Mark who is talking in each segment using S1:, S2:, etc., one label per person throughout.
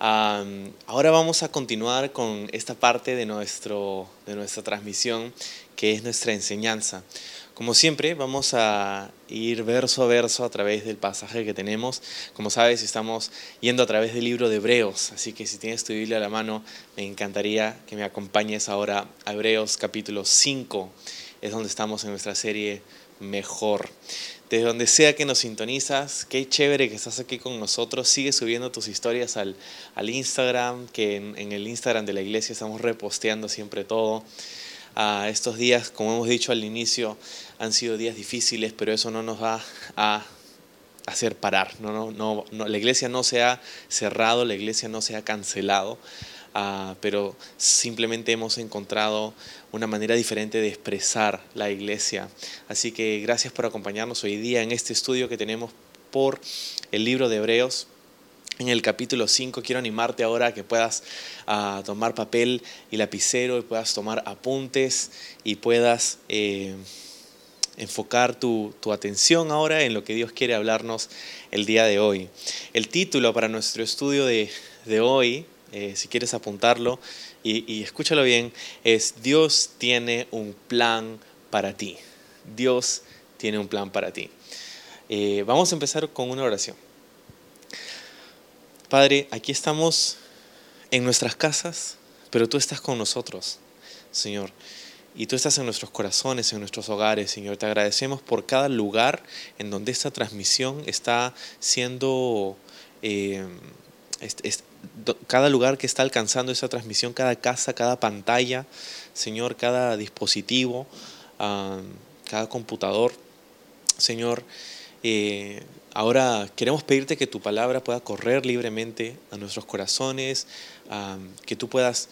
S1: Ahora vamos a continuar con esta parte de, nuestro, de nuestra transmisión que es nuestra enseñanza. Como siempre, vamos a ir verso a verso a través del pasaje que tenemos. Como sabes, estamos yendo a través del libro de Hebreos, así que si tienes tu Biblia a la mano, me encantaría que me acompañes ahora a Hebreos capítulo 5. Es donde estamos en nuestra serie Mejor. Desde donde sea que nos sintonizas, qué chévere que estás aquí con nosotros. Sigue subiendo tus historias al, al Instagram, que en, el Instagram de la iglesia estamos reposteando siempre todo. A estos días, como hemos dicho al inicio, han sido días difíciles, pero eso no nos va a hacer parar. No, no, no, la iglesia no se ha cerrado, la iglesia no se ha cancelado, uh, pero simplemente hemos encontrado una manera diferente de expresar la iglesia. Así que gracias por acompañarnos hoy día en este estudio que tenemos por el libro de Hebreos en el capítulo 5. Quiero animarte ahora a que puedas uh, tomar papel y lapicero y puedas tomar apuntes y puedas eh, enfocar tu, tu, atención ahora en lo que Dios quiere hablarnos el día de hoy. El título para nuestro estudio de, de hoy, eh, si quieres apuntarlo y, escúchalo bien, es Dios tiene un plan para ti. Dios tiene un plan para ti. Eh, vamos a empezar con una oración. Padre, aquí estamos en nuestras casas, pero tú estás con nosotros, Señor. Y tú estás en nuestros corazones, en nuestros hogares, Señor. Te agradecemos por cada lugar en donde esta transmisión está siendo, eh, cada lugar que está alcanzando esta transmisión, cada casa, cada pantalla, Señor, cada dispositivo, cada computador, Señor. Eh, Ahora queremos pedirte que tu palabra pueda correr libremente a nuestros corazones, que tú puedas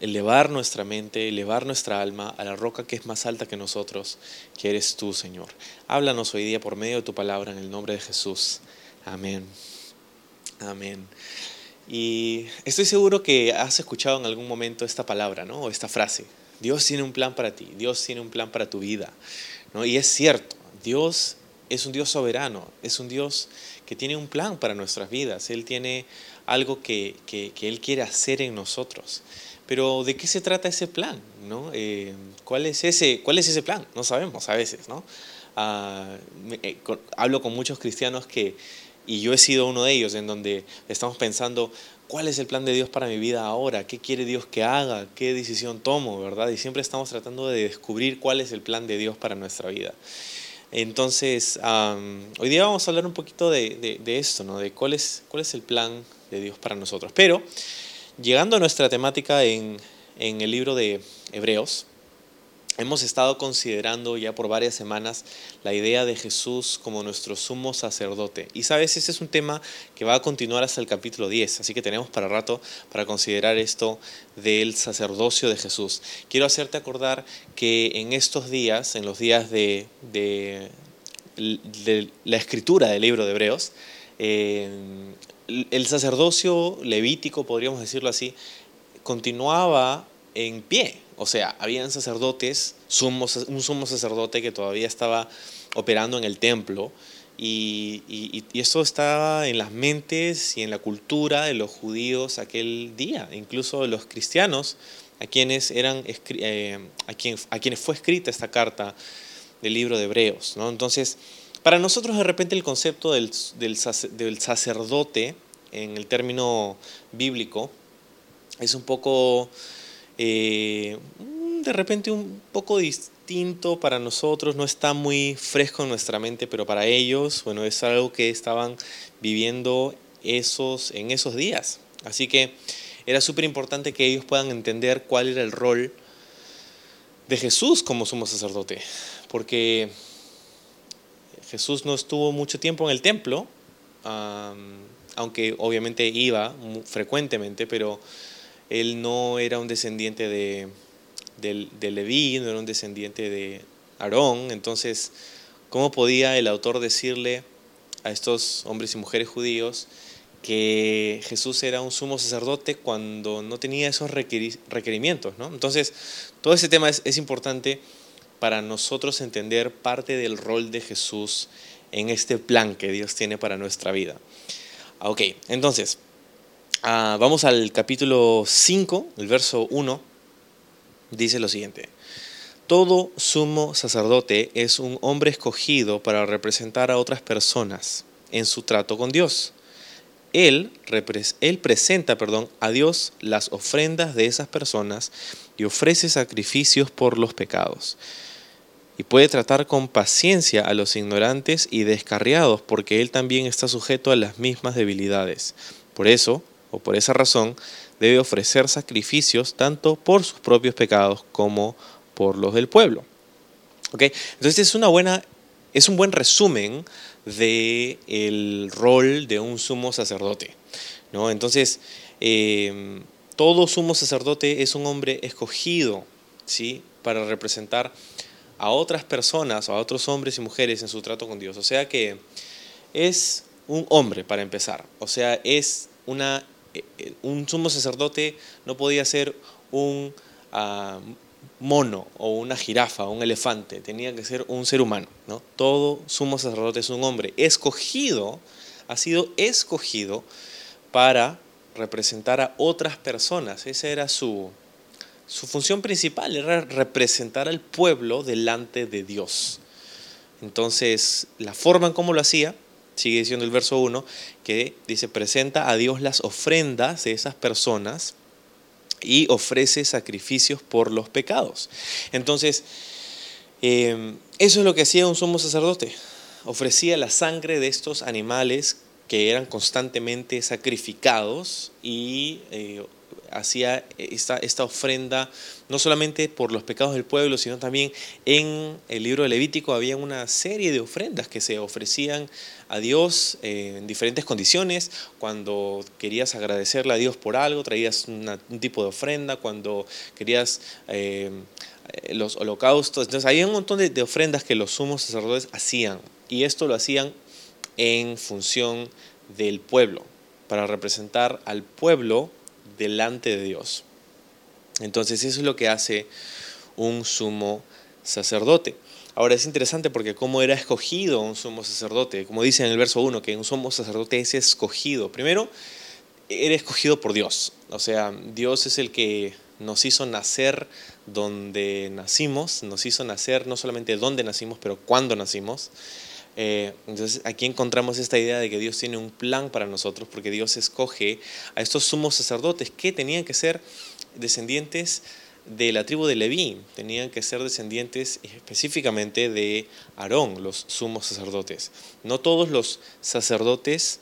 S1: elevar nuestra mente, elevar nuestra alma a la roca que es más alta que nosotros, que eres tú, Señor. Háblanos hoy día por medio de tu palabra en el nombre de Jesús. Amén. Amén. Y estoy seguro que has escuchado en algún momento esta palabra, ¿no? O esta frase. Dios tiene un plan para ti, Dios tiene un plan para tu vida, ¿no? Y es cierto, Dios es un Dios soberano, es un Dios que tiene un plan para nuestras vidas, Él tiene algo que, que, que Él quiere hacer en nosotros. Pero ¿de qué se trata ese plan? ¿no? Eh, ¿cuál, es ese, ¿Cuál es ese plan? No sabemos a veces. ¿no? Uh, me, eh, con, hablo con muchos cristianos que, y yo he sido uno de ellos, en donde estamos pensando, ¿cuál es el plan de Dios para mi vida ahora? ¿Qué quiere Dios que haga? ¿Qué decisión tomo? ¿verdad? Y siempre estamos tratando de descubrir cuál es el plan de Dios para nuestra vida. Entonces, um, hoy día vamos a hablar un poquito de, de, esto, ¿no? de cuál es, cuál es el plan de Dios para nosotros. Pero, llegando a nuestra temática en, en el libro de Hebreos, hemos estado considerando ya por varias semanas la idea de Jesús como nuestro sumo sacerdote. Y sabes, ese es un tema que va a continuar hasta el capítulo 10, así que tenemos para rato para considerar esto del sacerdocio de Jesús. Quiero hacerte acordar que en estos días, en los días de, la escritura del libro de Hebreos, eh, el sacerdocio levítico, podríamos decirlo así, continuaba en pie. O sea, habían sacerdotes, un sumo sacerdote que todavía estaba operando en el templo y, y, y, esto estaba en las mentes y en la cultura de los judíos aquel día, incluso de los cristianos, a quienes, eran, eh, fue escrita esta carta del libro de Hebreos. ¿no? Entonces, para nosotros de repente el concepto del sacerdote en el término bíblico es un poco eh, de repente un poco distinto para nosotros, no está muy fresco en nuestra mente, pero para ellos, bueno, es algo que estaban viviendo esos, en esos días. Así que era súper importante que ellos puedan entender cuál era el rol de Jesús como sumo sacerdote, porque Jesús no estuvo mucho tiempo en el templo, aunque obviamente iba frecuentemente, pero él no era un descendiente de, Leví, no era un descendiente de Aarón, entonces, ¿cómo podía el autor decirle a estos hombres y mujeres judíos que Jesús era un sumo sacerdote cuando no tenía esos requerimientos. ¿no? Entonces, todo ese tema es, es, importante para nosotros entender parte del rol de Jesús en este plan que Dios tiene para nuestra vida. Ok, entonces, uh, vamos al capítulo 5, el verso 1, dice lo siguiente. Todo sumo sacerdote es un hombre escogido para representar a otras personas en su trato con Dios él, él presenta perdón, a Dios las ofrendas de esas personas y ofrece sacrificios por los pecados. Y puede tratar con paciencia a los ignorantes y descarriados, porque Él también está sujeto a las mismas debilidades. Por eso, o por esa razón, debe ofrecer sacrificios tanto por sus propios pecados como por los del pueblo. ¿Okay? Entonces es, una buena, es un buen resumen de el rol de un sumo sacerdote. ¿no? Entonces, em, todo sumo sacerdote es un hombre escogido ¿sí? para representar a otras personas, a otros hombres y mujeres en su trato con Dios. O sea que es un hombre para empezar. O sea, es una, eh, eh, un sumo sacerdote no podía ser un ah, mono o una jirafa o un elefante, tenía que ser un ser humano. ¿no? Todo sumo sacerdote es un hombre escogido, ha sido escogido para representar a otras personas. Esa era su, su función principal, era representar al pueblo delante de Dios. Entonces, la forma en cómo lo hacía, sigue diciendo el verso 1, que dice, presenta a Dios las ofrendas de esas personas y ofrece sacrificios por los pecados. Entonces, em, eso es lo que hacía un sumo sacerdote. Ofrecía la sangre de estos animales que eran constantemente sacrificados y eh, hacía esta, esta ofrenda no solamente por los pecados del pueblo, sino también en el libro de Levítico había una serie de ofrendas que se ofrecían a Dios eh, en diferentes condiciones. Cuando querías agradecerle a Dios por algo, traías un tipo de ofrenda. Cuando querías eh, los holocaustos. Entonces había un montón de, de ofrendas que los sumos sacerdotes hacían. Y esto lo hacían en función del pueblo, para representar al pueblo delante de Dios. Entonces eso es lo que hace un sumo sacerdote. Ahora es interesante porque cómo era escogido un sumo sacerdote, como dice en el verso 1, que un sumo sacerdote es escogido. Primero, era escogido por Dios. O sea, Dios es el que nos hizo nacer donde nacimos, nos hizo nacer no solamente donde nacimos, pero cuando nacimos. Eh, entonces aquí encontramos esta idea de que Dios tiene un plan para nosotros, porque Dios escoge a estos sumos sacerdotes que tenían que ser descendientes de la tribu de Leví, tenían que ser descendientes específicamente de Aarón, los sumos sacerdotes. No todos los sacerdotes,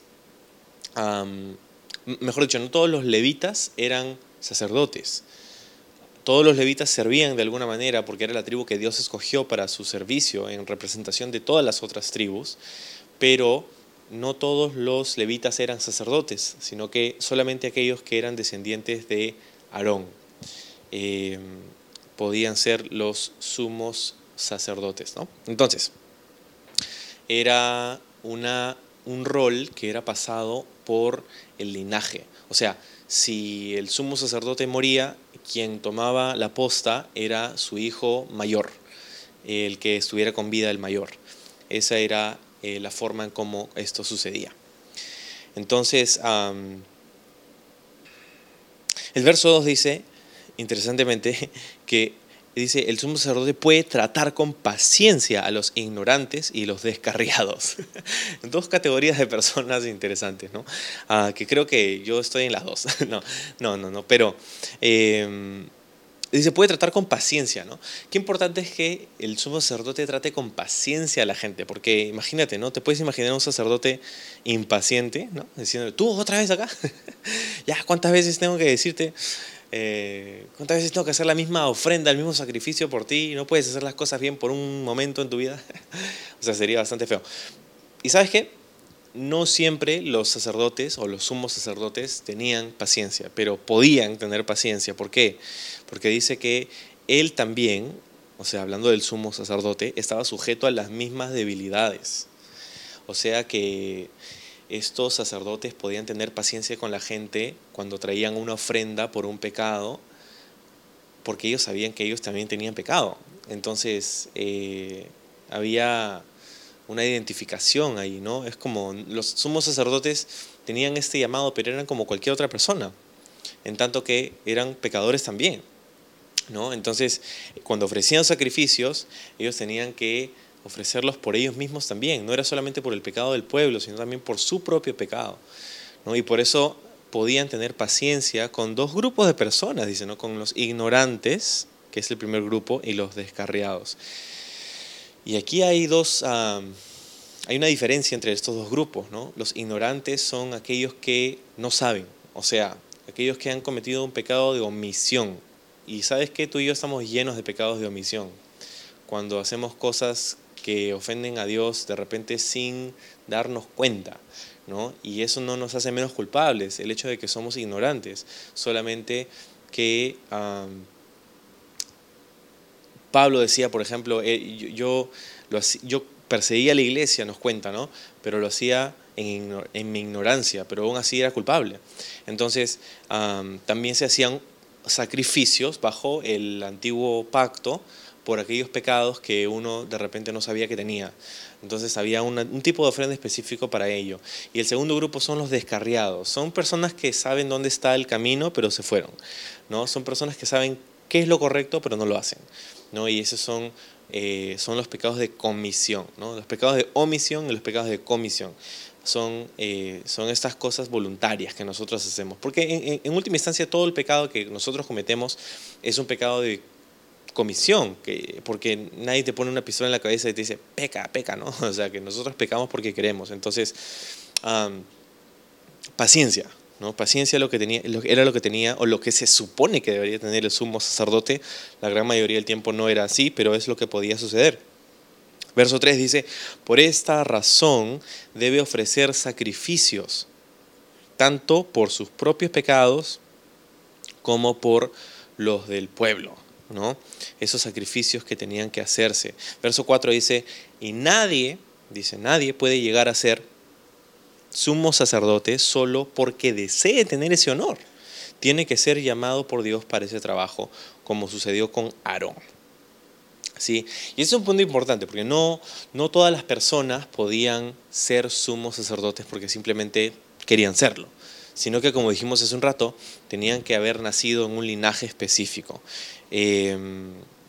S1: mejor dicho, no todos los levitas eran sacerdotes. Todos los levitas servían de alguna manera porque era la tribu que Dios escogió para su servicio en representación de todas las otras tribus, pero no todos los levitas eran sacerdotes, sino que solamente aquellos que eran descendientes de Aarón eh, podían ser los sumos sacerdotes. Entonces, era una, un rol que era pasado por el linaje. O sea, si el sumo sacerdote moría, quien tomaba la posta era su hijo mayor, el que estuviera con vida el mayor. Esa era eh, la forma en cómo esto sucedía. Entonces, el verso 2 dice, interesantemente, que dice, el sumo sacerdote puede tratar con paciencia a los ignorantes y los descarriados. dos categorías de personas interesantes, ¿no? Ah, que creo que yo estoy en las dos. no, no, no, no, pero... Em, dice, puede tratar con paciencia, ¿no? Qué importante es que el sumo sacerdote trate con paciencia a la gente, porque imagínate, ¿no? Te puedes imaginar un sacerdote impaciente, ¿no? Diciendo, tú otra vez acá, ya, ¿cuántas veces tengo que decirte? Eh, ¿Cuántas veces tengo que hacer la misma ofrenda, el mismo sacrificio por ti no puedes hacer las cosas bien por un momento en tu vida? o sea, sería bastante feo. ¿Y sabes qué? No siempre los sacerdotes o los sumos sacerdotes tenían paciencia, pero podían tener paciencia. ¿Por qué? Porque dice que él también, o sea, hablando del sumo sacerdote, estaba sujeto a las mismas debilidades. O sea que estos sacerdotes podían tener paciencia con la gente cuando traían una ofrenda por un pecado, porque ellos sabían que ellos también tenían pecado. Entonces, eh, había una identificación ahí, ¿no? Es como los sumos sacerdotes tenían este llamado, pero eran como cualquier otra persona, en tanto que eran pecadores también, ¿no? Entonces, cuando ofrecían sacrificios, ellos tenían que ofrecerlos por ellos mismos también, no era solamente por el pecado del pueblo, sino también por su propio pecado, ¿no? Y por eso podían tener paciencia con dos grupos de personas, dice, ¿no? Con los ignorantes, que es el primer grupo, y los descarriados. Y aquí hay dos, hay una diferencia entre estos dos grupos, ¿no? Los ignorantes son aquellos que no saben, o sea, aquellos que han cometido un pecado de omisión. Y sabes que tú y yo estamos llenos de pecados de omisión. Cuando hacemos cosas que ofenden a Dios de repente sin darnos cuenta, ¿no? Y eso no nos hace menos culpables, el hecho de que somos ignorantes, solamente que Pablo decía, por ejemplo, eh, yo, yo perseguía la iglesia, nos cuenta, ¿no? Pero lo hacía en, mi ignorancia, pero aún así era culpable. Entonces, también se hacían sacrificios bajo el antiguo pacto por aquellos pecados que uno de repente no sabía que tenía. Entonces había un tipo de ofrenda específico para ello. Y el segundo grupo son los descarriados. Son personas que saben dónde está el camino, pero se fueron. ¿no? Son personas que saben qué es lo correcto, pero no lo hacen. ¿no? Y esos son, eh, son los pecados de comisión, ¿no? los pecados de omisión y los pecados de comisión. Son, eh, son estas cosas voluntarias que nosotros hacemos. Porque en, última instancia todo el pecado que nosotros cometemos es un pecado de comisión, que, porque nadie te pone una pistola en la cabeza y te dice, peca, peca, ¿no? O sea, que nosotros pecamos porque queremos. Entonces, paciencia, ¿no? Paciencia lo que tenía, era lo que tenía, o lo que se supone que debería tener el sumo sacerdote. La gran mayoría del tiempo no era así, pero es lo que podía suceder. Verso 3 dice, por esta razón debe ofrecer sacrificios, tanto por sus propios pecados como por los del pueblo. Esos sacrificios que tenían que hacerse. Verso 4 dice, y nadie, dice, nadie puede llegar a ser sumo sacerdote solo porque desee tener ese honor. Tiene que ser llamado por Dios para ese trabajo, como sucedió con Aarón. ¿Sí? Y ese es un punto importante, porque no, no todas las personas podían ser sumos sacerdotes porque simplemente querían serlo, sino que, como dijimos hace un rato, tenían que haber nacido en un linaje específico. Eh,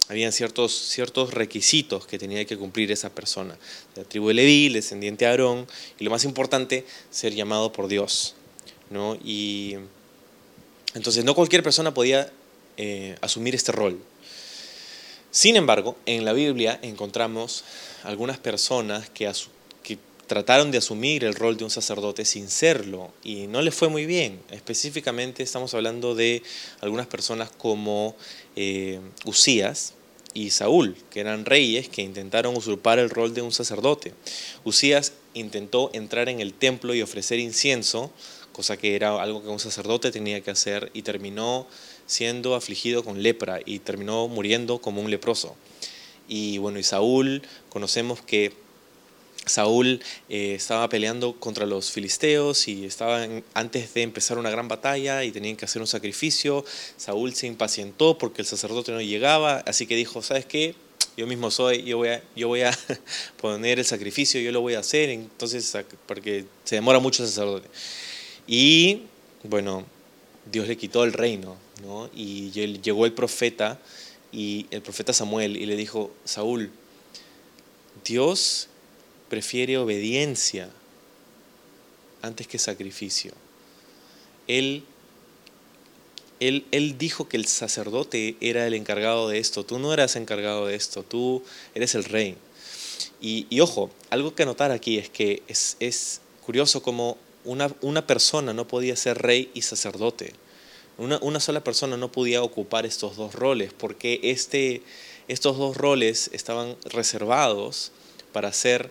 S1: habían ciertos, ciertos requisitos que tenía que cumplir esa persona. La tribu de Leví, descendiente de Aarón, y lo más importante, ser llamado por Dios. ¿no? Y entonces no cualquier persona podía eh, asumir este rol. Sin embargo, en la Biblia encontramos algunas personas que, trataron de asumir el rol de un sacerdote sin serlo y no les fue muy bien. Específicamente estamos hablando de algunas personas como eh, Usías, y Saúl, que eran reyes que intentaron usurpar el rol de un sacerdote. Usías intentó entrar en el templo y ofrecer incienso, cosa que era algo que un sacerdote tenía que hacer, y terminó siendo afligido con lepra y terminó muriendo como un leproso. Y bueno, y Saúl, conocemos que Saúl eh, estaba peleando contra los filisteos y estaba antes de empezar una gran batalla y tenían que hacer un sacrificio. Saúl se impacientó porque el sacerdote no llegaba, así que dijo, ¿sabes qué? Yo mismo soy, yo voy a, yo voy a poner el sacrificio, yo lo voy a hacer, entonces, porque se demora mucho el sacerdote. Y bueno, Dios le quitó el reino, ¿no? Y llegó el profeta, y el profeta Samuel, y le dijo, Saúl, Dios prefiere obediencia antes que sacrificio. Él, él, él, dijo que el sacerdote era el encargado de esto, tú no eras encargado de esto, tú eres el rey. Y, ojo, algo que notar aquí es que es, es curioso como una, una, persona no podía ser rey y sacerdote. Una, una, sola persona no podía ocupar estos dos roles, porque este, estos dos roles estaban reservados para ser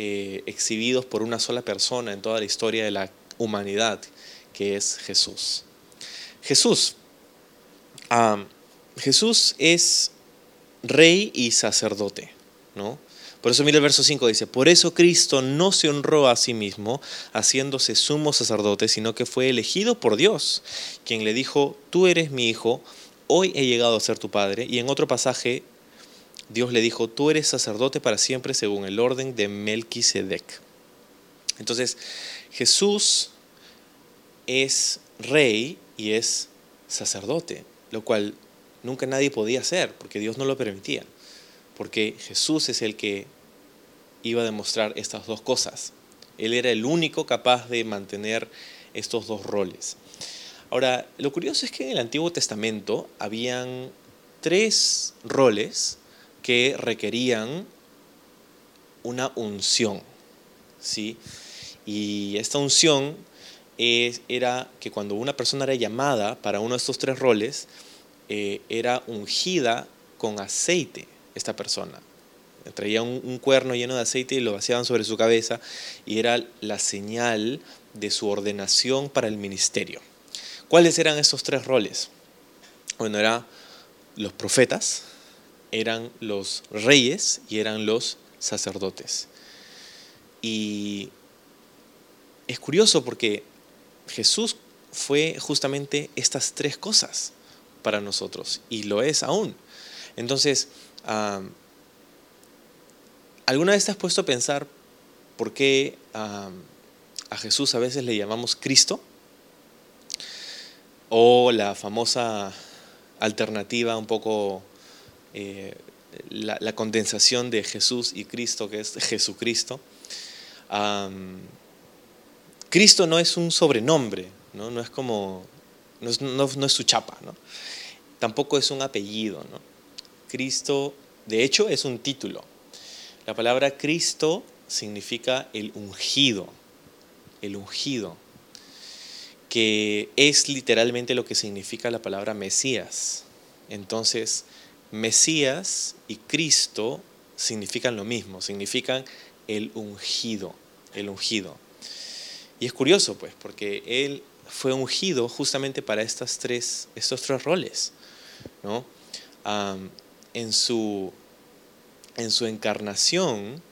S1: eh, exhibidos por una sola persona en toda la historia de la humanidad, que es Jesús. Jesús. Jesús es rey y sacerdote, ¿no? Por eso mira el verso 5, dice, por eso Cristo no se honró a sí mismo haciéndose sumo sacerdote, sino que fue elegido por Dios, quien le dijo, tú eres mi hijo, hoy he llegado a ser tu padre. Y en otro pasaje, Dios le dijo, tú eres sacerdote para siempre según el orden de Melquisedec. Entonces, Jesús es rey y es sacerdote, lo cual nunca nadie podía hacer, porque Dios no lo permitía, porque Jesús es el que iba a demostrar estas dos cosas. Él era el único capaz de mantener estos dos roles. Ahora, lo curioso es que en el Antiguo Testamento habían tres roles que requerían una unción, ¿sí? Y esta unción era que cuando una persona era llamada para uno de estos tres roles, eh, era ungida con aceite esta persona. Traía un, cuerno lleno de aceite y lo vaciaban sobre su cabeza y era la señal de su ordenación para el ministerio. ¿Cuáles eran estos tres roles? Bueno, eran los profetas, eran los reyes y eran los sacerdotes. Y es curioso porque Jesús fue justamente estas tres cosas para nosotros y lo es aún. Entonces, ¿alguna vez te has puesto a pensar por qué a Jesús a veces le llamamos Cristo? O la famosa alternativa un poco, eh, la, condensación de Jesús y Cristo, que es Jesucristo. Cristo no es un sobrenombre, no, es como, no es, su chapa, tampoco es un apellido. Cristo, de hecho, es un título. La palabra Cristo significa el ungido, el ungido, que es literalmente lo que significa la palabra Mesías. Entonces, Mesías y Cristo significan lo mismo, significan el ungido, el ungido. Y es curioso, pues, porque él fue ungido justamente para estas tres, estos tres roles. ¿no? en, su, en su encarnación,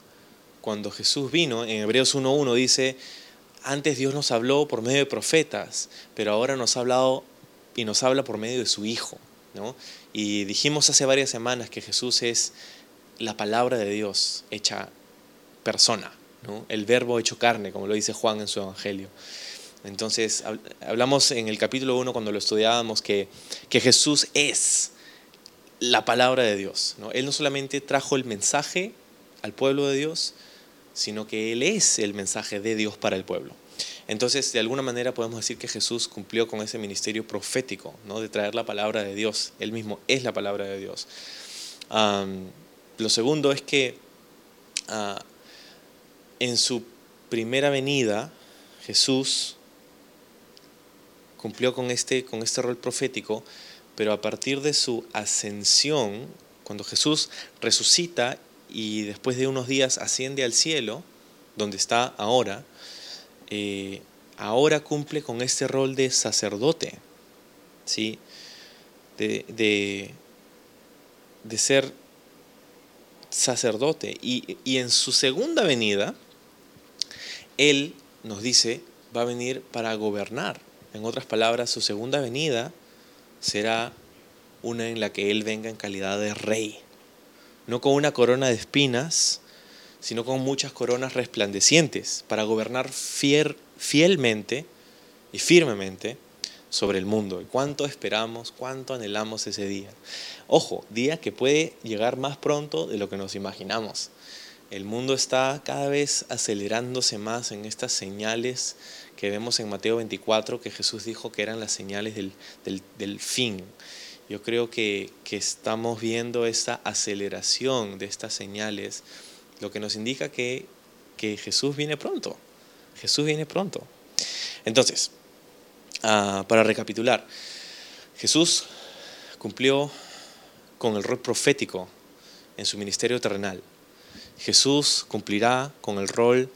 S1: cuando Jesús vino, en Hebreos 1.1 dice, antes Dios nos habló por medio de profetas, pero ahora nos ha hablado y nos habla por medio de su Hijo. Y dijimos hace varias semanas que Jesús es la palabra de Dios hecha persona el verbo hecho carne, como lo dice Juan en su Evangelio. Entonces, hablamos en el capítulo 1 cuando lo estudiábamos que, que Jesús es la palabra de Dios. Él no solamente trajo el mensaje al pueblo de Dios, sino que Él es el mensaje de Dios para el pueblo. Entonces, de alguna manera podemos decir que Jesús cumplió con ese ministerio profético, ¿no? de traer la palabra de Dios. Él mismo es la palabra de Dios. lo segundo es que ah, en su primera venida, Jesús cumplió con este, con este rol profético, pero a partir de su ascensión, cuando Jesús resucita y después de unos días asciende al cielo, donde está ahora, eh, ahora cumple con este rol de sacerdote, ¿sí? de, de, de ser sacerdote. Y, y en su segunda venida, él nos dice, va a venir para gobernar. En otras palabras, su segunda venida será una en la que Él venga en calidad de rey. No con una corona de espinas, sino con muchas coronas resplandecientes, para gobernar fielmente y firmemente sobre el mundo. ¿Y cuánto esperamos, cuánto anhelamos ese día? Ojo, día que puede llegar más pronto de lo que nos imaginamos. El mundo está cada vez acelerándose más en estas señales que vemos en Mateo 24, que Jesús dijo que eran las señales del, fin. Yo creo que, estamos viendo esta aceleración de estas señales, lo que nos indica que, que Jesús viene pronto. Jesús viene pronto. Entonces, ah, para recapitular, Jesús cumplió con el rol profético en su ministerio terrenal Jesús cumplirá con el rol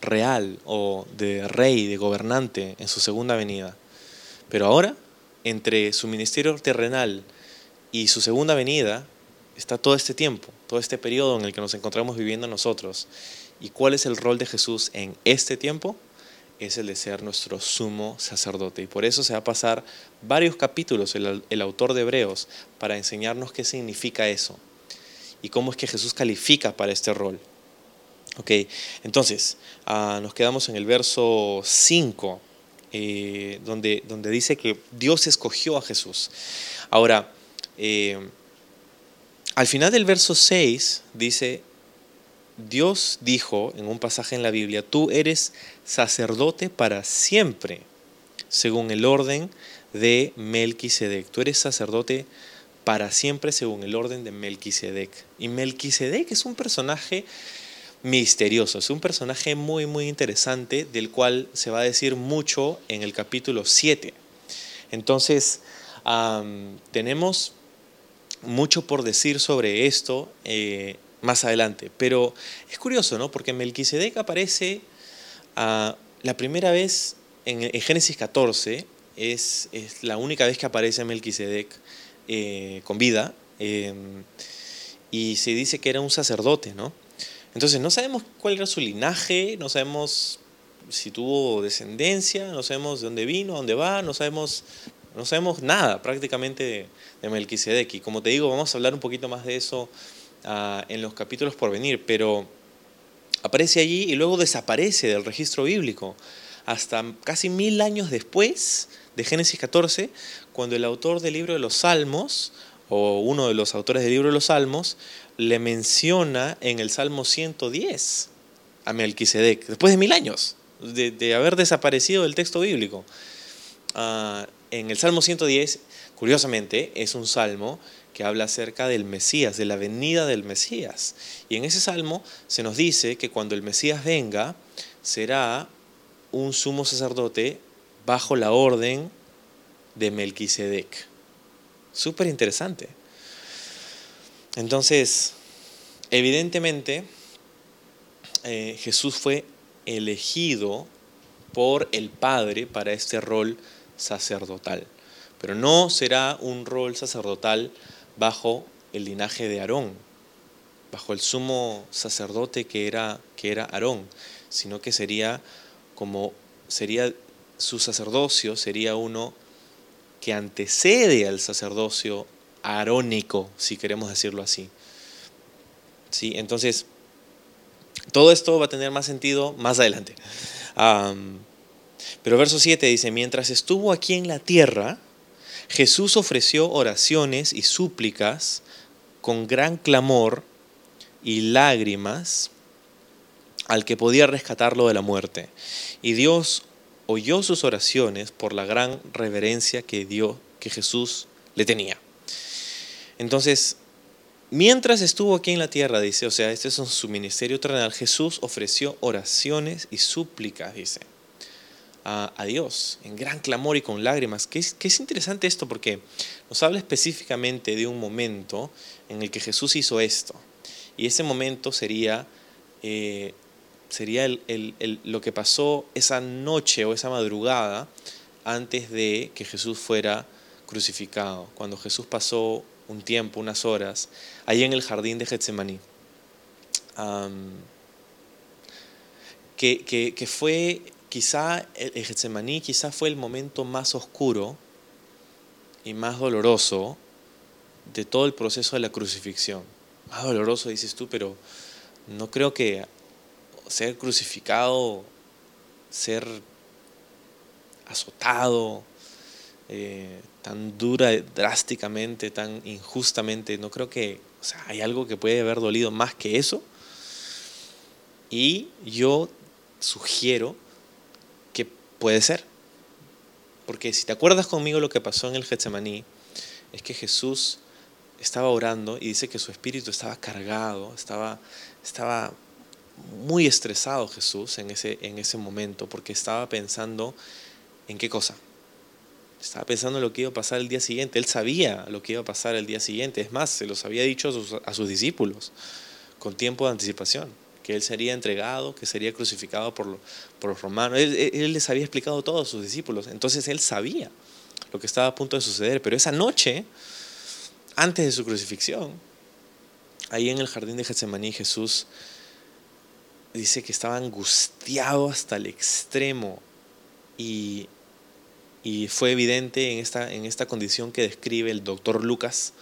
S1: real o de rey, de gobernante en su segunda venida. Pero ahora, entre su ministerio terrenal y su segunda venida, está todo este tiempo, todo este periodo en el que nos encontramos viviendo nosotros. ¿Y cuál es el rol de Jesús en este tiempo? Es el de ser nuestro sumo sacerdote. Y por eso se va a pasar varios capítulos el, el autor de Hebreos para enseñarnos qué significa eso y cómo es que Jesús califica para este rol. Ok, entonces ah, nos quedamos en el verso 5, eh, donde, donde dice que Dios escogió a Jesús. Ahora, eh, al final del verso 6 dice, Dios dijo en un pasaje en la Biblia, tú eres sacerdote para siempre, según el orden de Melquisedec. Tú eres sacerdote para siempre según el orden de Melquisedec. Y Melquisedec es un personaje misterioso, es un personaje muy muy interesante del cual se va a decir mucho en el capítulo 7. Entonces, tenemos mucho por decir sobre esto eh, más adelante, pero es curioso, ¿no? Porque Melquisedec aparece ah, la primera vez en, Génesis 14, es, la única vez que aparece Melquisedec eh, con vida, em, y se dice que era un sacerdote, ¿no? Entonces no sabemos cuál era su linaje, no sabemos si tuvo descendencia, no sabemos de dónde vino, dónde va, no sabemos, no sabemos nada prácticamente de, Melquisedec. Y como te digo, vamos a hablar un poquito más de eso ah, en los capítulos por venir, pero aparece allí y luego desaparece del registro bíblico hasta casi mil años después de Génesis 14, cuando el autor del libro de los Salmos, o uno de los autores del libro de los Salmos, le menciona en el Salmo 110 a Melquisedec, después de mil años de, haber desaparecido del texto bíblico. Ah, en el Salmo 110, curiosamente, es un salmo que habla acerca del Mesías, de la venida del Mesías. Y en ese salmo se nos dice que cuando el Mesías venga, será un sumo sacerdote bajo la orden de Melquisedec. Súper interesante. Entonces, evidentemente, eh, Jesús fue elegido por el Padre para este rol sacerdotal. Pero no será un rol sacerdotal bajo el linaje de Aarón, bajo el sumo sacerdote que era, que era Aarón, sino que sería como sería su sacerdocio sería uno que antecede al sacerdocio arónico, si queremos decirlo así. ¿Sí? Entonces, todo esto va a tener más sentido más adelante. Pero verso 7 dice, mientras estuvo aquí en la tierra, Jesús ofreció oraciones y súplicas con gran clamor y lágrimas al que podía rescatarlo de la muerte. Y Dios oyó sus oraciones por la gran reverencia que dio, que Jesús le tenía. Entonces, mientras estuvo aquí en la tierra, dice, o sea, este es su ministerio terrenal, Jesús ofreció oraciones y súplicas, dice, a, Dios, en gran clamor y con lágrimas. Que es, que es interesante esto porque nos habla específicamente de un momento en el que Jesús hizo esto. Y ese momento sería eh, sería lo que pasó esa noche o esa madrugada antes de que Jesús fuera crucificado, cuando Jesús pasó un tiempo, unas horas, ahí en el jardín de Getsemaní. que, fue quizá el Getsemaní quizá fue el momento más oscuro y más doloroso de todo el proceso de la crucifixión. Más doloroso dices tú, pero no creo que ser crucificado, ser azotado, eh, tan dura, drásticamente, tan injustamente, no creo que, o sea, hay algo que puede haber dolido más que eso. Y yo sugiero puede ser. Porque si te acuerdas conmigo lo que pasó en el Getsemaní, es que Jesús estaba orando y dice que su espíritu estaba cargado, estaba, estaba muy estresado Jesús en ese, en ese momento porque estaba pensando en qué cosa. Estaba pensando en lo que iba a pasar el día siguiente. Él sabía lo que iba a pasar el día siguiente. Es más, se los había dicho a sus, discípulos con tiempo de anticipación, que él sería entregado, que sería crucificado por, los romanos. Él, les había explicado todo a sus discípulos. Entonces él sabía lo que estaba a punto de suceder. Pero esa noche, antes de su crucifixión, ahí en el jardín de Getsemaní Jesús dice que estaba angustiado hasta el extremo y, fue evidente en esta, en esta condición que describe el doctor Lucas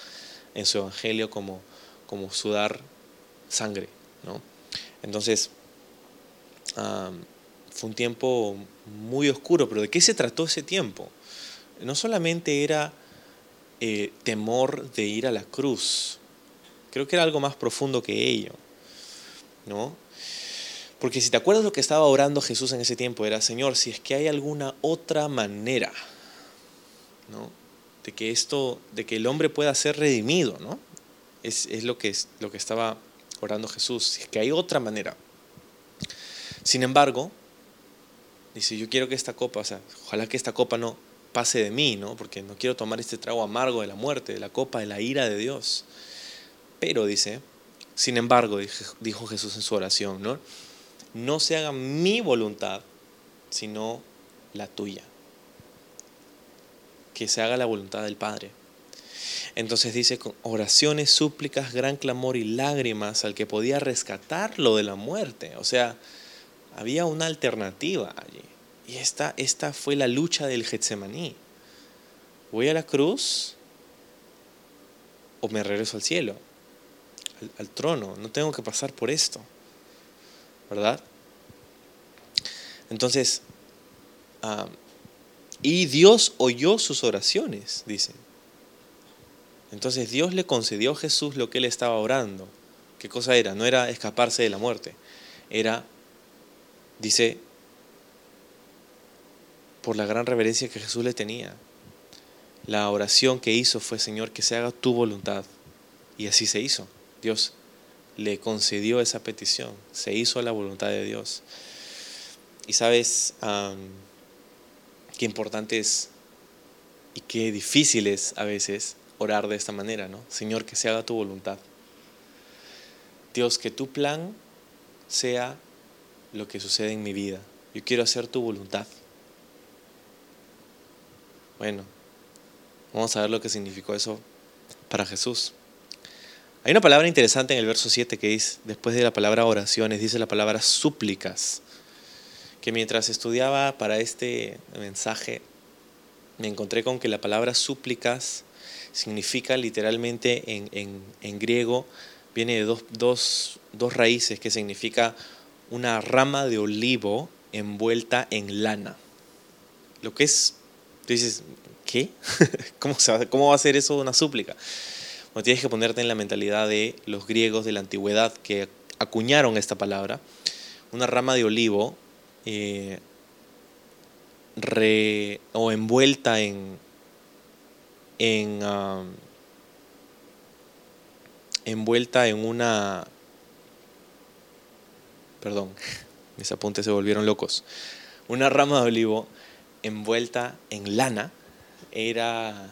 S1: en su evangelio como, como sudar sangre. ¿no? Entonces, fue un tiempo muy oscuro, pero ¿de qué se trató ese tiempo? No solamente era eh, temor de ir a la cruz, creo que era algo más profundo que ello, ¿no? Porque si te acuerdas lo que estaba orando Jesús en ese tiempo, era, Señor, si es que hay alguna otra manera, ¿no? De que esto, de que el hombre pueda ser redimido, ¿no? Es, lo, que, es lo que estaba orando Jesús, es que hay otra manera. Sin embargo, dice, yo quiero que esta copa, o sea, ojalá que esta copa no pase de mí, ¿no? Porque no quiero tomar este trago amargo de la muerte, de la copa de la ira de Dios. Pero dice, sin embargo, dijo Jesús en su oración, ¿no? No se haga mi voluntad, sino la tuya. Que se haga la voluntad del Padre. Entonces dice, con oraciones, súplicas, gran clamor y lágrimas al que podía rescatarlo de la muerte. O sea, había una alternativa allí. Y esta, esta fue la lucha del Getsemaní. ¿Voy a la cruz o me regreso al cielo, al, trono? No tengo que pasar por esto. ¿Verdad? Entonces, ah, y Dios oyó sus oraciones, dice. Entonces Dios le concedió a Jesús lo que él estaba orando. ¿Qué cosa era? No era escaparse de la muerte. Era, dice, por la gran reverencia que Jesús le tenía. La oración que hizo fue, Señor, que se haga tu voluntad. Y así se hizo. Dios le concedió esa petición. Se hizo la voluntad de Dios. Y sabes qué importante es y qué difícil es a veces orar de esta manera, ¿no? Señor, que se haga tu voluntad. Dios, que tu plan sea lo que sucede en mi vida. Yo quiero hacer tu voluntad. Bueno, vamos a ver lo que significó eso para Jesús. Hay una palabra interesante en el verso 7 que dice, después de la palabra oraciones, dice la palabra súplicas, que mientras estudiaba para este mensaje, me encontré con que la palabra súplicas significa literalmente en, griego, viene de dos, dos, raíces que significa una rama de olivo envuelta en lana. Lo que es, tú dices, ¿qué? ¿Cómo, ¿Cómo va a ser eso una súplica? Bueno, tienes que ponerte en la mentalidad de los griegos de la antigüedad que acuñaron esta palabra. Una rama de olivo eh, o envuelta en, en, envuelta en una... Perdón, mis apuntes se volvieron locos. Una rama de olivo envuelta en lana era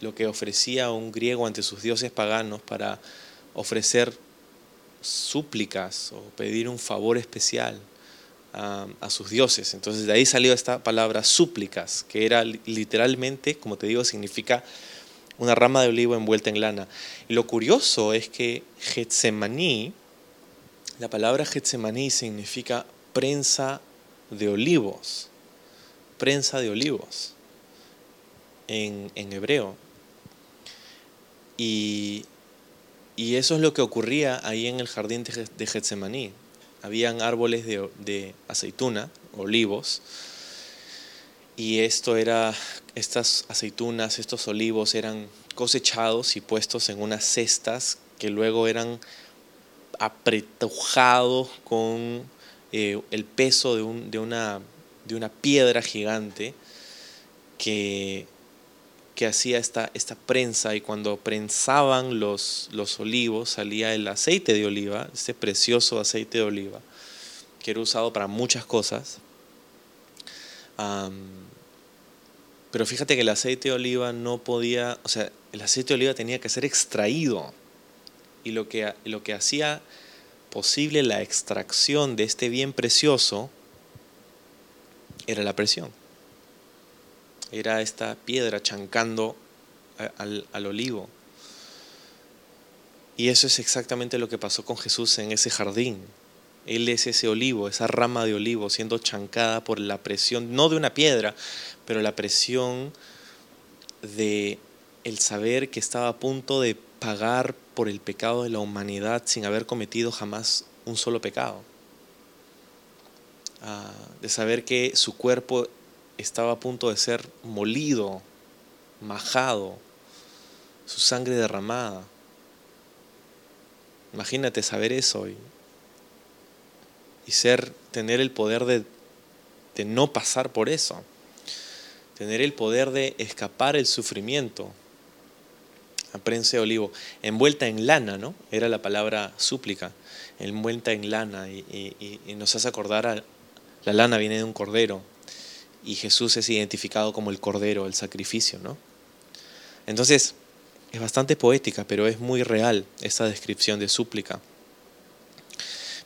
S1: lo que ofrecía un griego ante sus dioses paganos para ofrecer súplicas o pedir un favor especial a, sus dioses. Entonces de ahí salió esta palabra súplicas, que era literalmente, como te digo, significa una rama de olivo envuelta en lana. Y lo curioso es que Getsemaní, la palabra Getsemaní significa prensa de olivos, prensa de olivos en, hebreo. Y, y, eso es lo que ocurría ahí en el jardín de Getsemaní habían árboles de, aceituna, olivos, y esto era, estas aceitunas, estos olivos eran cosechados y puestos en unas cestas que luego eran apretujados con eh, el peso de, un, de, una, de, una, piedra gigante que, que hacía esta, esta, prensa y cuando prensaban los, los olivos salía el aceite de oliva, este precioso aceite de oliva, que era usado para muchas cosas. pero fíjate que el aceite de oliva no podía, o sea, el aceite de oliva tenía que ser extraído. Y lo que, lo que hacía posible la extracción de este bien precioso era la presión era esta piedra chancando al, olivo. Y eso es exactamente lo que pasó con Jesús en ese jardín. Él es ese olivo, esa rama de olivo siendo chancada por la presión, no de una piedra, pero la presión de el saber que estaba a punto de pagar por el pecado de la humanidad sin haber cometido jamás un solo pecado. Ah, de saber que su cuerpo estaba a punto de ser molido, majado, su sangre derramada. Imagínate saber eso y, y ser, tener el poder de, de no pasar por eso, tener el poder de escapar el sufrimiento. La prensa olivo, envuelta en lana, ¿no? Era la palabra súplica, envuelta en lana y, y, y nos hace acordar a la lana viene de un cordero y Jesús es identificado como el cordero, el sacrificio, ¿no? Entonces, es bastante poética, pero es muy real esta descripción de súplica.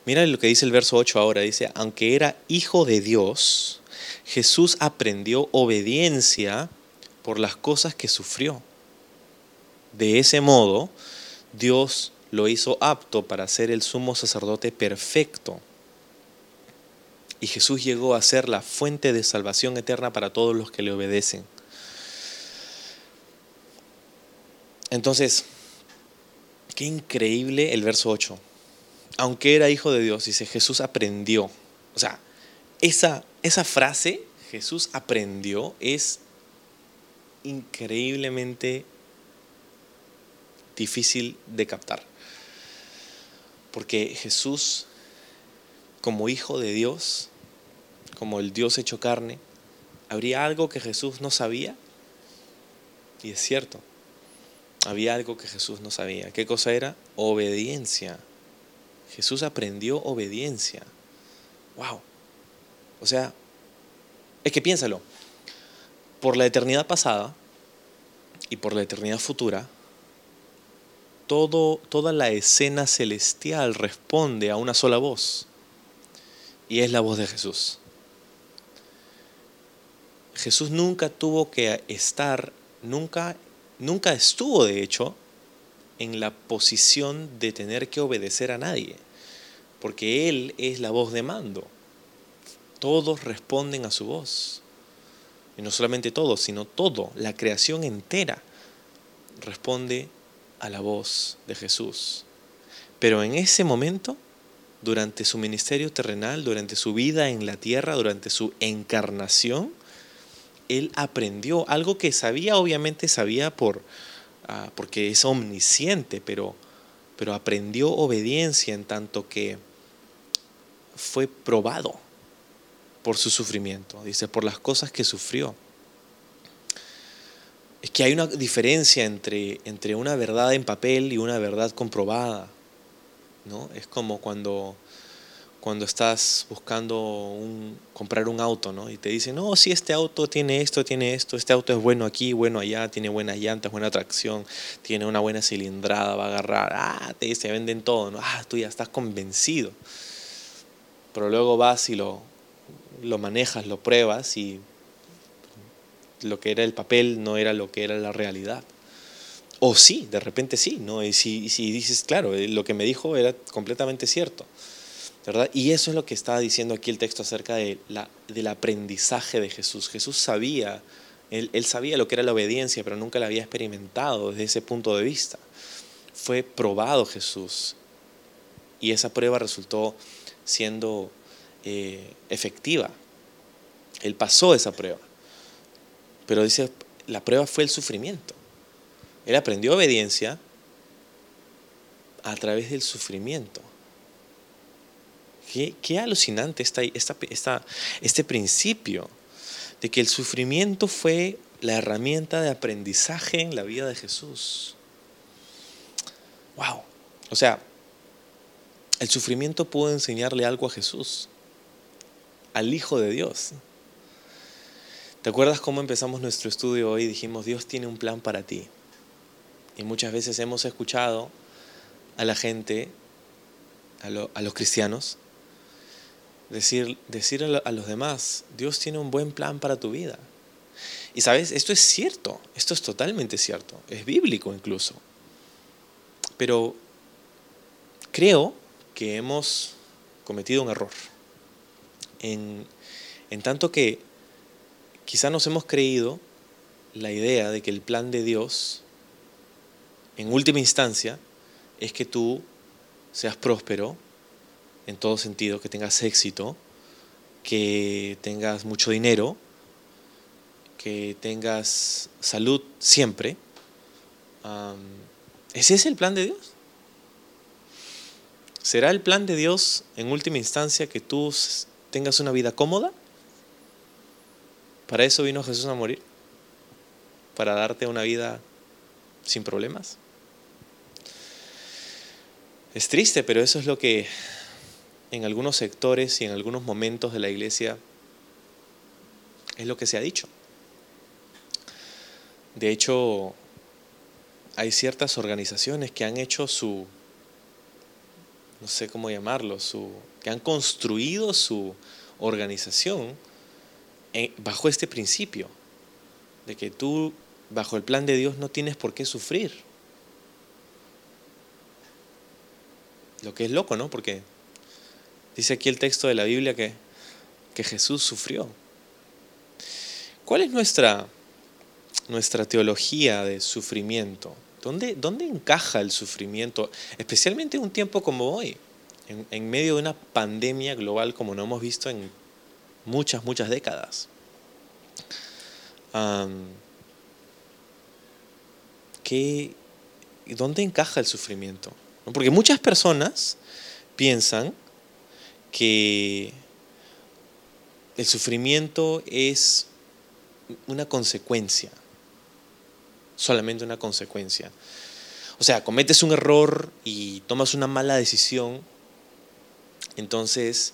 S1: Mira lo que dice el verso 8 ahora. Dice, aunque era hijo de Dios, Jesús aprendió obediencia por las cosas que sufrió. De ese modo, Dios lo hizo apto para ser el sumo sacerdote perfecto. Y Jesús llegó a ser la fuente de salvación eterna para todos los que le obedecen. Entonces, qué increíble el verso 8. Aunque era hijo de Dios, dice, Jesús aprendió. O sea, esa, esa frase, Jesús aprendió, es increíblemente difícil de captar. Porque Jesús, como hijo de Dios, como el Dios hecho carne, ¿habría algo que Jesús no sabía? Y es cierto, había algo que Jesús no sabía. ¿Qué cosa era? Obediencia. Jesús aprendió obediencia. ¡Wow! O sea, es que piénsalo. Por la eternidad pasada y por la eternidad futura, todo, toda la escena celestial responde a una sola voz. Y es la voz de Jesús. Jesús nunca tuvo que estar, nunca nunca estuvo, de hecho, en la posición de tener que obedecer a nadie, porque Él es la voz de mando. Todos responden a su voz. Y no solamente todos, sino todo, la creación entera responde a la voz de Jesús. Pero en ese momento, durante su ministerio terrenal, durante su vida en la tierra, durante su encarnación, él aprendió algo que sabía, obviamente sabía por, ah, porque es omnisciente, pero, pero aprendió obediencia en tanto que fue probado por su sufrimiento, dice, por las cosas que sufrió. Es que hay una diferencia entre, entre una verdad en papel y una verdad comprobada. Es como cuando cuando estás buscando un, comprar un auto, ¿no? Y te dicen, no, si este auto tiene esto, tiene esto, este auto es bueno aquí, bueno allá, tiene buenas llantas, buena tracción, tiene una buena cilindrada, va a agarrar, ah, te, se venden todo, ¿no? Ah, tú ya estás convencido. Pero luego vas y lo, lo manejas, lo pruebas y lo que era el papel no era lo que era la realidad. O sí, de repente sí, ¿no? Y si, si dices, claro, eh, lo que me dijo era completamente cierto. Y eso es lo que estaba diciendo aquí el texto acerca de la, del aprendizaje de Jesús. Jesús sabía, él, él sabía lo que era la obediencia, pero nunca la había experimentado desde ese punto de vista. Fue probado Jesús y esa prueba resultó siendo eh, efectiva. Él pasó esa prueba. Pero dice, la prueba fue el sufrimiento. Él aprendió obediencia a través del sufrimiento. Qué, alucinante esta, este principio de que el sufrimiento fue la herramienta de aprendizaje en la vida de Jesús. ¡Wow! O sea, el sufrimiento pudo enseñarle algo a Jesús, al Hijo de Dios. ¿Te acuerdas cómo empezamos nuestro estudio hoy? Dijimos, Dios tiene un plan para ti. Y muchas veces hemos escuchado a la gente, a, los cristianos, Decir, decir a los demás, Dios tiene un buen plan para tu vida. Y sabes, esto es cierto, esto es totalmente cierto, es bíblico incluso. Pero creo que hemos cometido un error. En, en tanto que quizá nos hemos creído la idea de que el plan de Dios, en última instancia, es que tú seas próspero en todo sentido, que tengas éxito, que tengas mucho dinero, que tengas salud siempre. ¿Ese es el plan de Dios? ¿Será el plan de Dios en última instancia que tú tengas una vida cómoda? ¿Para eso vino Jesús a morir? ¿Para darte una vida sin problemas? Es triste, pero eso es lo que en algunos sectores y en algunos momentos de la iglesia es lo que se ha dicho. De hecho, hay ciertas organizaciones que han hecho su, no sé cómo llamarlo, su, que han construido su organización bajo este principio, de que tú, bajo el plan de Dios, no tienes por qué sufrir. Lo que es loco, ¿no? Porque dice aquí el texto de la Biblia que, que Jesús sufrió. ¿Cuál es nuestra, nuestra teología de sufrimiento? ¿Dónde, ¿Dónde encaja el sufrimiento? Especialmente en un tiempo como hoy, en, medio de una pandemia global como no hemos visto en muchas, muchas décadas. ¿qué, ¿Dónde encaja el sufrimiento? Porque muchas personas piensan que el sufrimiento es una consecuencia, solamente una consecuencia. O sea, cometes un error y tomas una mala decisión, entonces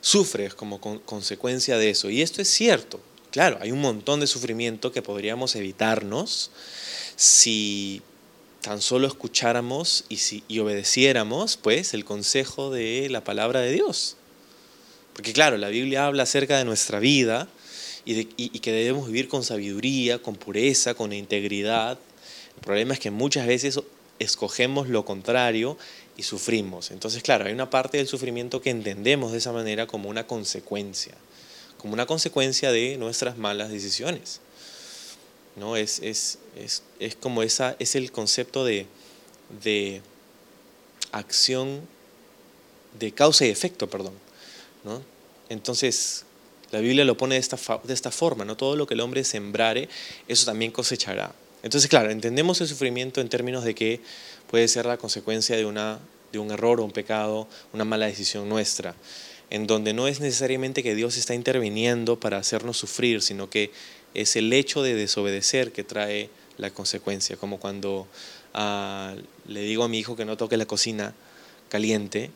S1: sufres como consecuencia de eso. Y esto es cierto. Claro, hay un montón de sufrimiento que podríamos evitarnos si tan solo escucháramos y, obedeciéramos pues el consejo de la palabra de Dios. Porque claro, la Biblia habla acerca de nuestra vida y, y que debemos vivir con sabiduría, con pureza, con integridad. El problema es que muchas veces escogemos lo contrario y sufrimos. Entonces, claro, hay una parte del sufrimiento que entendemos de esa manera como una consecuencia, como una consecuencia de nuestras malas decisiones. Es, es, es, es como esa, es el concepto de, de acción, de causa y efecto, perdón. ¿no? Entonces, la Biblia lo pone de esta, de esta forma, ¿no? Todo lo que el hombre sembrare, eso también cosechará. Entonces, claro, entendemos el sufrimiento en términos de que puede ser la consecuencia de, una, de un error o un pecado, una mala decisión nuestra, en donde no es necesariamente que Dios está interviniendo para hacernos sufrir, sino que es el hecho de desobedecer que trae la consecuencia, como cuando ah, le digo a mi hijo que no toque la cocina caliente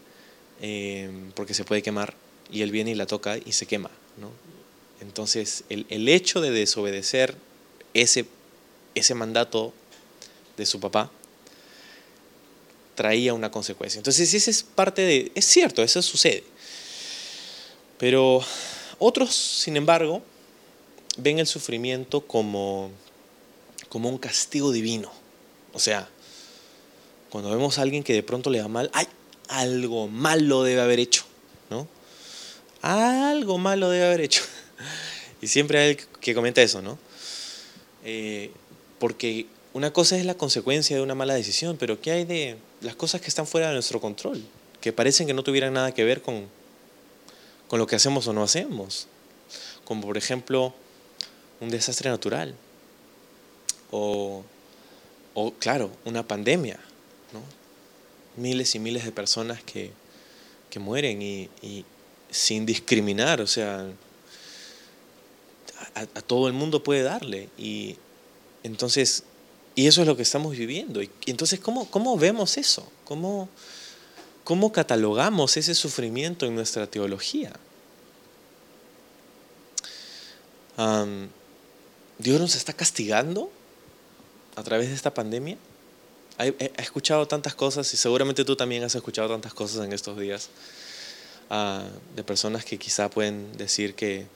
S1: eh, porque se puede quemar y él viene y la toca y se quema. ¿no? Entonces, el, el, hecho de desobedecer ese, ese mandato de su papá traía una consecuencia. Entonces, esa es parte de... Es cierto, eso sucede. Pero otros, sin embargo, ven el sufrimiento como, como un castigo divino. O sea, cuando vemos a alguien que de pronto le va mal, ¡ay! Algo malo debe haber hecho, ¿no? Algo malo debe haber hecho. Y siempre hay alguien que comenta eso, ¿no? Eh, porque una cosa es la consecuencia de una mala decisión, pero ¿qué hay de las cosas que están fuera de nuestro control? Que parecen que no tuvieran nada que ver con, con lo que hacemos o no hacemos. Como por ejemplo un desastre natural. O, o claro, una pandemia. ¿no? Miles y miles de personas que, que mueren y, sin discriminar. O sea, a, todo el mundo puede darle. Y entonces, y eso es lo que estamos viviendo. Y entonces, ¿cómo, cómo vemos eso? ¿Cómo, ¿Cómo catalogamos ese sufrimiento en nuestra teología? ¿Dios nos está castigando a través de esta pandemia? He, escuchado tantas cosas y seguramente tú también has escuchado tantas cosas en estos días uh, de personas que quizá pueden decir que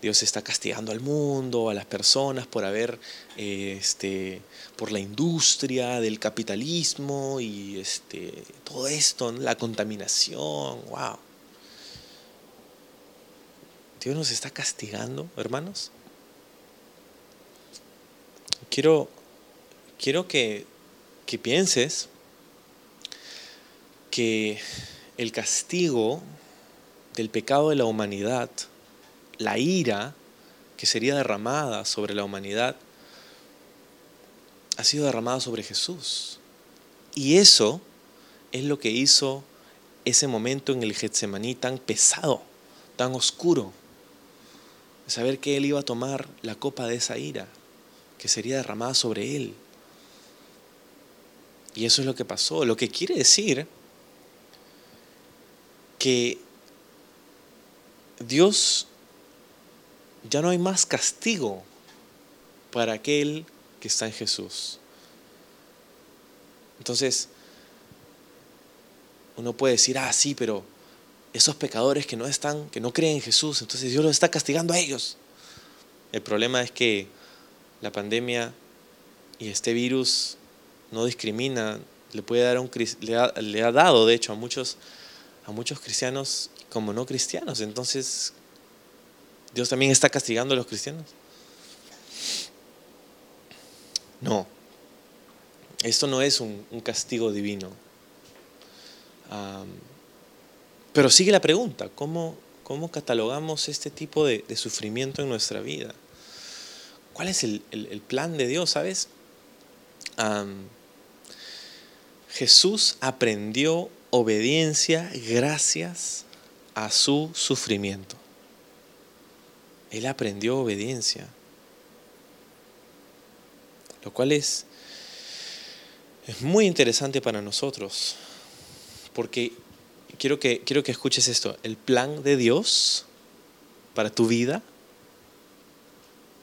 S1: Dios está castigando al mundo, a las personas por haber, este, por la industria del capitalismo y este, todo esto, la contaminación, wow. Dios nos está castigando, hermanos. Quiero, quiero que, que pienses que el castigo del pecado de la humanidad, la ira que sería derramada sobre la humanidad, ha sido derramada sobre Jesús. Y eso es lo que hizo ese momento en el Getsemaní tan pesado, tan oscuro. Saber que Él iba a tomar la copa de esa ira, que sería derramada sobre Él. Y eso es lo que pasó. Lo que quiere decir que Dios ya no hay más castigo para aquel que está en Jesús. Entonces, uno puede decir, ah, sí, pero esos pecadores que no están, que no creen en Jesús, entonces Dios los está castigando a ellos. El problema es que la pandemia y este virus no discrimina, le puede dar un le ha, le ha dado de hecho a muchos a muchos cristianos como no cristianos. Entonces, ¿Dios también está castigando a los cristianos? No. Esto no es un, castigo divino. pero sigue la pregunta, ¿cómo, cómo catalogamos este tipo de, sufrimiento en nuestra vida? ¿Cuál es el, plan de Dios, sabes? Jesús aprendió obediencia gracias a su sufrimiento. Él aprendió obediencia. Lo cual es, es muy interesante para nosotros. Porque quiero que, quiero que escuches esto. El plan de Dios para tu vida.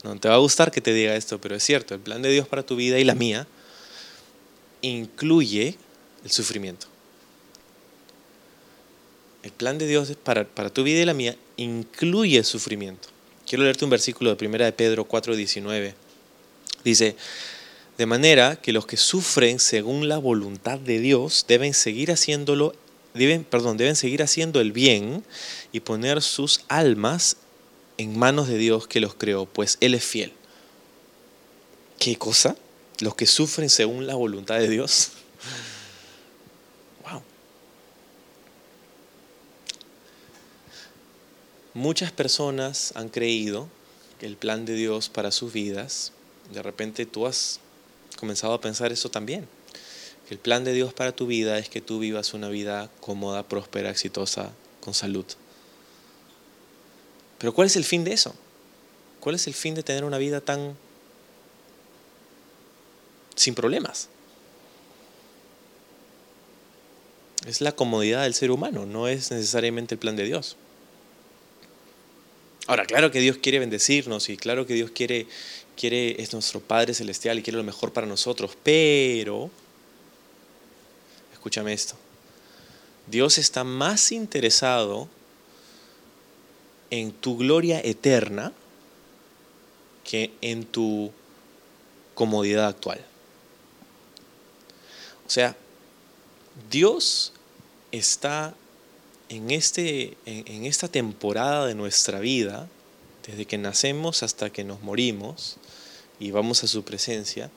S1: No te va a gustar que te diga esto, pero es cierto. El plan de Dios para tu vida y la mía incluye el sufrimiento. El plan de Dios para, para tu vida y la mía incluye el sufrimiento. Quiero leerte un versículo de 1 de Pedro 4:19. Dice, de manera que los que sufren según la voluntad de Dios deben seguir haciéndolo, deben, perdón, deben seguir haciendo el bien y poner sus almas en manos de Dios que los creó, pues Él es fiel. ¿Qué cosa? Los que sufren según la voluntad de Dios. Muchas personas han creído que el plan de Dios para sus vidas, de repente tú has comenzado a pensar eso también, que el plan de Dios para tu vida es que tú vivas una vida cómoda, próspera, exitosa, con salud. Pero ¿cuál es el fin de eso? ¿Cuál es el fin de tener una vida tan sin problemas? Es la comodidad del ser humano, no es necesariamente el plan de Dios. Ahora, claro que Dios quiere bendecirnos y claro que Dios quiere, quiere, es nuestro Padre Celestial y quiere lo mejor para nosotros, pero, escúchame esto, Dios está más interesado en tu gloria eterna que en tu comodidad actual. O sea, Dios está en, este, en, esta temporada de nuestra vida, desde que nacemos hasta que nos morimos y vamos a su presencia,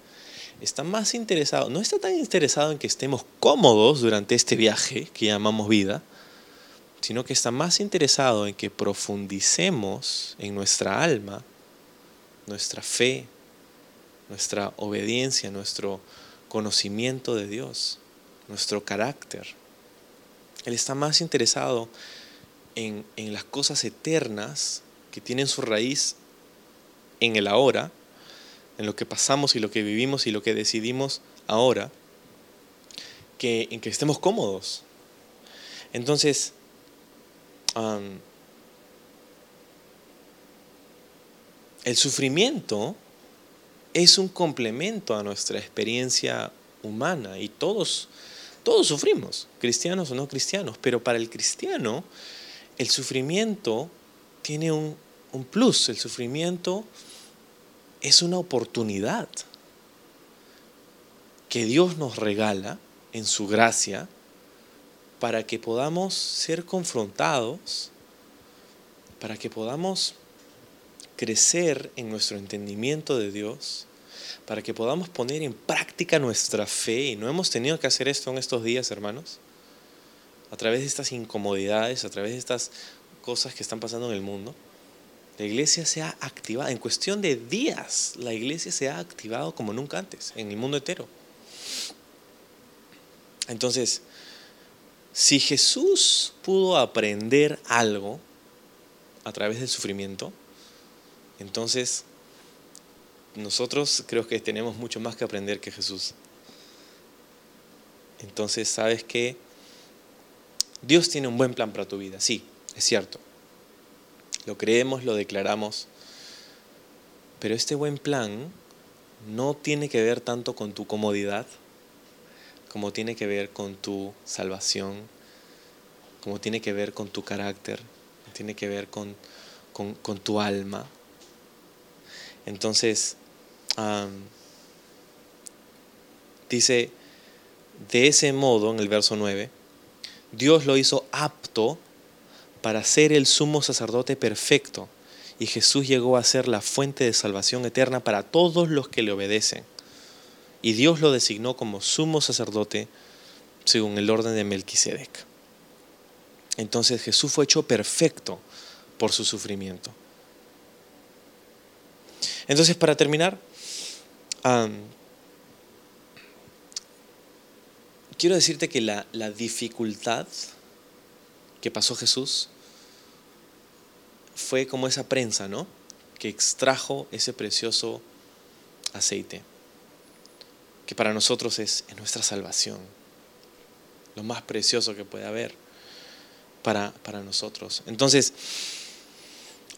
S1: está más interesado, no está tan interesado en que estemos cómodos durante este viaje que llamamos vida, sino que está más interesado en que profundicemos en nuestra alma, nuestra fe, nuestra obediencia, nuestro conocimiento de Dios, nuestro carácter. Él está más interesado en, las cosas eternas que tienen su raíz en el ahora, en lo que pasamos y lo que vivimos y lo que decidimos ahora, que en que estemos cómodos. Entonces, el sufrimiento es un complemento a nuestra experiencia humana y todos todos sufrimos, cristianos o no cristianos, pero para el cristiano el sufrimiento tiene un, un plus, el sufrimiento es una oportunidad que Dios nos regala en su gracia para que podamos ser confrontados, para que podamos crecer en nuestro entendimiento de Dios, para que podamos poner en práctica nuestra fe. Y no hemos tenido que hacer esto en estos días, hermanos. A través de estas incomodidades, a través de estas cosas que están pasando en el mundo. La iglesia se ha activado, en cuestión de días, la iglesia se ha activado como nunca antes, en el mundo entero. Entonces, si Jesús pudo aprender algo a través del sufrimiento, entonces nosotros creo que tenemos mucho más que aprender que Jesús. Entonces, ¿sabes que Dios tiene un buen plan para tu vida, sí, es cierto. Lo creemos, lo declaramos. Pero este buen plan no tiene que ver tanto con tu comodidad como tiene que ver con tu salvación, como tiene que ver con tu carácter, tiene que ver con, con, tu alma. Entonces, dice, de ese modo, en el verso 9, Dios lo hizo apto para ser el sumo sacerdote perfecto, y Jesús llegó a ser la fuente de salvación eterna para todos los que le obedecen. Y Dios lo designó como sumo sacerdote según el orden de Melquisedec. Entonces Jesús fue hecho perfecto por su sufrimiento. Entonces, para terminar, quiero decirte que la, la dificultad que pasó Jesús fue como esa prensa, ¿no? Que extrajo ese precioso aceite, que para nosotros es, nuestra salvación, lo más precioso que puede haber para, para nosotros. Entonces,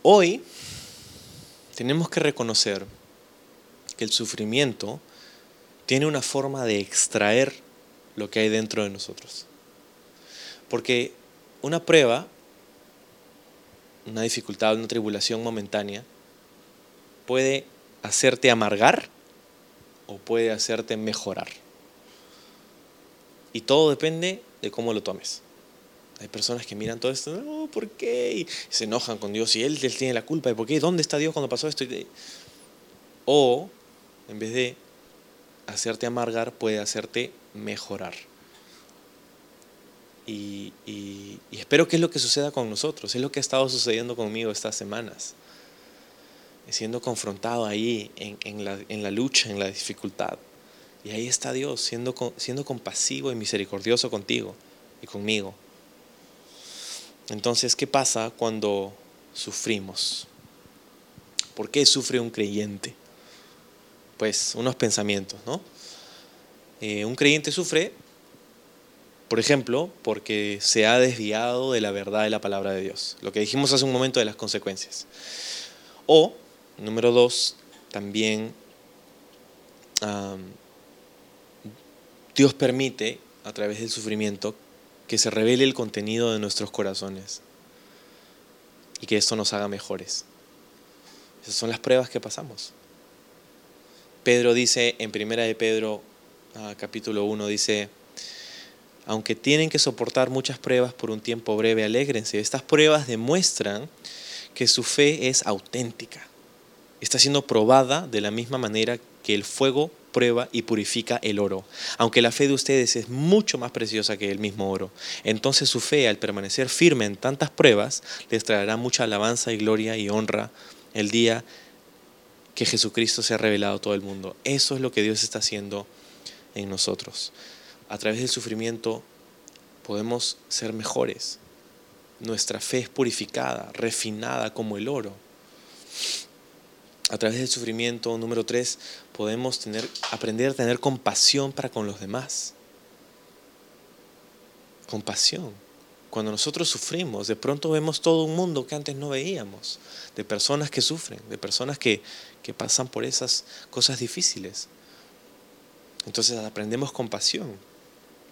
S1: hoy tenemos que reconocer que el sufrimiento tiene una forma de extraer lo que hay dentro de nosotros. Porque una prueba una dificultad, una tribulación momentánea, puede hacerte amargar o puede hacerte mejorar. Y todo depende de cómo lo tomes. Hay personas que miran todo esto, no, ¿por qué? Y se enojan con Dios y él, él tiene la culpa. ¿Y por qué? ¿Dónde está Dios cuando pasó esto? O, en vez de hacerte amargar, puede hacerte mejorar. Y, espero que es lo que suceda con nosotros, es lo que ha estado sucediendo conmigo estas semanas, siendo confrontado ahí en, la, lucha, en la dificultad. Y ahí está Dios, siendo, siendo compasivo y misericordioso contigo y conmigo. Entonces, ¿qué pasa cuando sufrimos? ¿Por qué sufre un creyente? Pues unos pensamientos, ¿no? Eh, un creyente sufre por ejemplo, porque se ha desviado de la verdad de la palabra de Dios. Lo que dijimos hace un momento de las consecuencias. O, número dos, también Dios permite, a través del sufrimiento, que se revele el contenido de nuestros corazones y que esto nos haga mejores. Esas son las pruebas que pasamos. Pedro dice en primera de Pedro, ah, capítulo 1, dice, aunque tienen que soportar muchas pruebas por un tiempo breve, alégrense. Estas pruebas demuestran que su fe es auténtica. Está siendo probada de la misma manera que el fuego prueba y purifica el oro. Aunque la fe de ustedes es mucho más preciosa que el mismo oro, entonces su fe, al permanecer firme en tantas pruebas, les traerá mucha alabanza y gloria y honra el día que Jesucristo se ha revelado a todo el mundo. Eso es lo que Dios está haciendo en nosotros a través del sufrimiento podemos ser mejores. Nuestra fe es purificada, refinada como el oro. A través del sufrimiento, número tres, podemos tener, aprender a tener compasión para con los demás. Compasión. Cuando nosotros sufrimos, de pronto vemos todo un mundo que antes no veíamos, de personas que sufren, de personas que, que pasan por esas cosas difíciles. Entonces aprendemos compasión.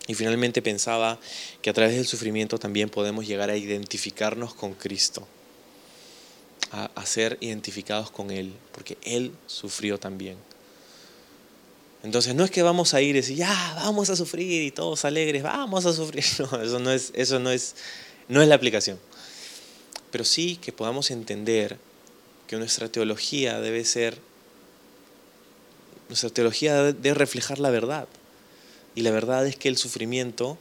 S1: Y finalmente pensaba que a través del sufrimiento también podemos llegar a identificarnos con Cristo. A, ser identificados con Él, porque Él sufrió también. Entonces no es que vamos a ir y decir, ya, vamos a sufrir y todos alegres, vamos a sufrir. No, eso no es, eso no es, no es la aplicación. Pero sí que podamos entender que nuestra teología debe ser, nuestra teología debe reflejar la verdad. Y la verdad es que el sufrimiento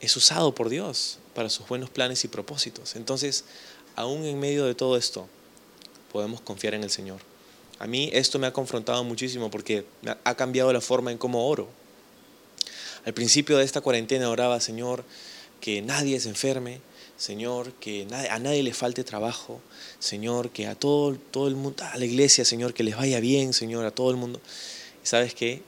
S1: es usado por Dios para sus buenos planes y propósitos. Entonces, aún en medio de todo esto, podemos confiar en el Señor. A mí esto me ha confrontado muchísimo porque ha cambiado la forma en cómo oro. Al principio de esta cuarentena oraba, Señor, que nadie se enferme, Señor, que a nadie le falte trabajo, Señor, que a todo, todo el mundo, a la iglesia, Señor, que les vaya bien, Señor, a todo el mundo. ¿Y sabes qué?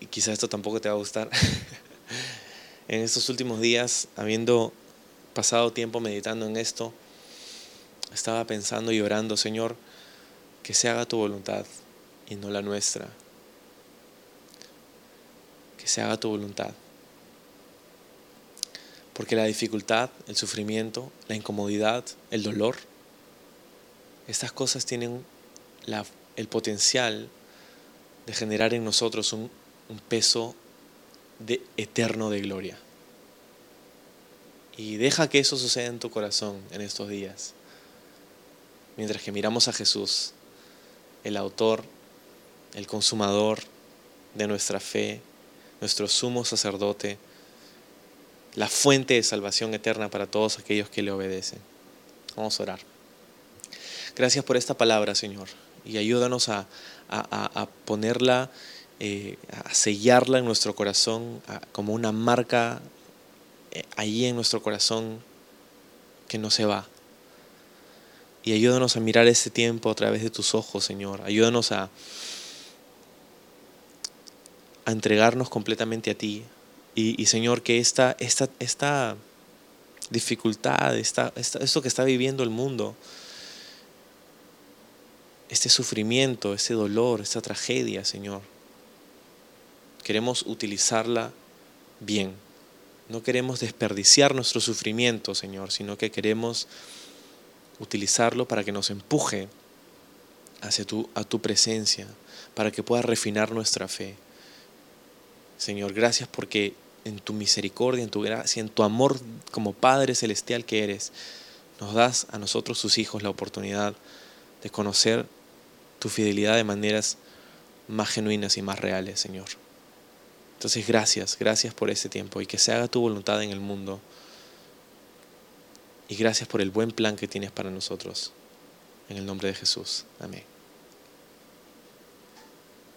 S1: Y quizás esto tampoco te va a gustar. en estos últimos días, habiendo pasado tiempo meditando en esto, estaba pensando y orando, Señor, que se haga tu voluntad y no la nuestra. Que se haga tu voluntad. Porque la dificultad, el sufrimiento, la incomodidad, el dolor, estas cosas tienen el potencial de generar en nosotros un, un peso de, eterno de gloria. Y deja que eso suceda en tu corazón en estos días. Mientras que miramos a Jesús, el autor, el consumador de nuestra fe, nuestro sumo sacerdote, la fuente de salvación eterna para todos aquellos que le obedecen. Vamos a orar. Gracias por esta palabra, Señor, y ayúdanos a, ponerla, eh, a sellarla en nuestro corazón como una marca eh, ahí en nuestro corazón que no se va. Y ayúdanos a mirar este tiempo a través de tus ojos, Señor. Ayúdanos a, a entregarnos completamente a ti. Y, Señor, que esta, esta, esta dificultad, esta, esto que está viviendo el mundo, este sufrimiento, este dolor, esta tragedia, Señor, queremos utilizarla bien. No queremos desperdiciar nuestro sufrimiento, Señor, sino que queremos utilizarlo para que nos empuje hacia tu, a tu presencia, para que pueda refinar nuestra fe. Señor, gracias porque en tu misericordia, en tu gracia, en tu amor como Padre Celestial que eres, nos das a nosotros, sus hijos, la oportunidad de conocer tu fidelidad de maneras más genuinas y más reales, Señor. Entonces, gracias, gracias por este tiempo y que se haga tu voluntad en el mundo y gracias por el buen plan que tienes para nosotros. En el nombre de Jesús. Amén.